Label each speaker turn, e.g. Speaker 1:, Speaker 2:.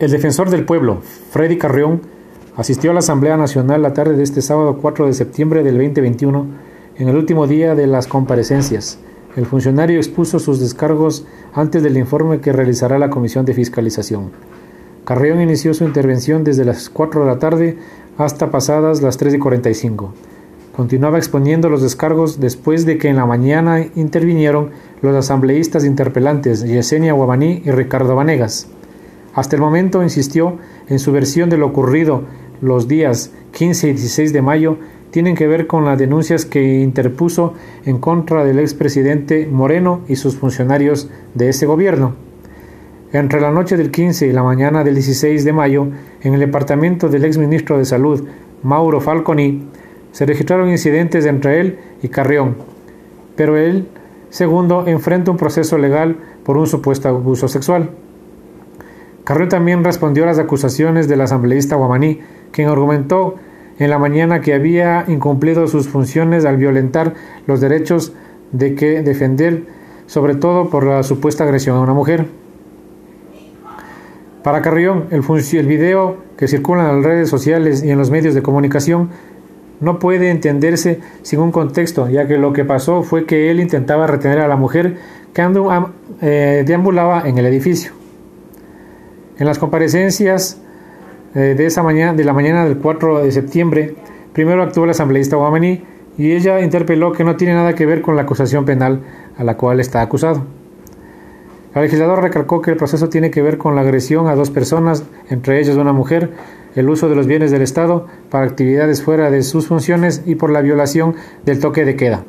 Speaker 1: El defensor del pueblo, Freddy Carrión, asistió a la Asamblea Nacional la tarde de este sábado 4 de septiembre del 2021, en el último día de las comparecencias. El funcionario expuso sus descargos antes del informe que realizará la Comisión de Fiscalización. Carrión inició su intervención desde las 4 de la tarde hasta pasadas las 3 y 45. Continuaba exponiendo los descargos después de que en la mañana intervinieron los asambleístas interpelantes Yesenia Guabaní y Ricardo Vanegas. Hasta el momento insistió en su versión de lo ocurrido los días 15 y 16 de mayo tienen que ver con las denuncias que interpuso en contra del expresidente Moreno y sus funcionarios de ese gobierno. Entre la noche del 15 y la mañana del 16 de mayo, en el departamento del exministro de Salud, Mauro Falconi, se registraron incidentes entre él y Carrión, pero él, segundo, enfrenta un proceso legal por un supuesto abuso sexual. Carrión también respondió a las acusaciones del asambleísta Guamaní, quien argumentó en la mañana que había incumplido sus funciones al violentar los derechos de que defender, sobre todo por la supuesta agresión a una mujer. Para Carrión, el, el video que circula en las redes sociales y en los medios de comunicación no puede entenderse sin un contexto, ya que lo que pasó fue que él intentaba retener a la mujer que eh, deambulaba en el edificio. En las comparecencias eh, de, esa mañana, de la mañana del 4 de septiembre, primero actuó la asambleísta Guamaní y ella interpeló que no tiene nada que ver con la acusación penal a la cual está acusado. El legislador recalcó que el proceso tiene que ver con la agresión a dos personas, entre ellas una mujer, el uso de los bienes del Estado para actividades fuera de sus funciones y por la violación del toque de queda.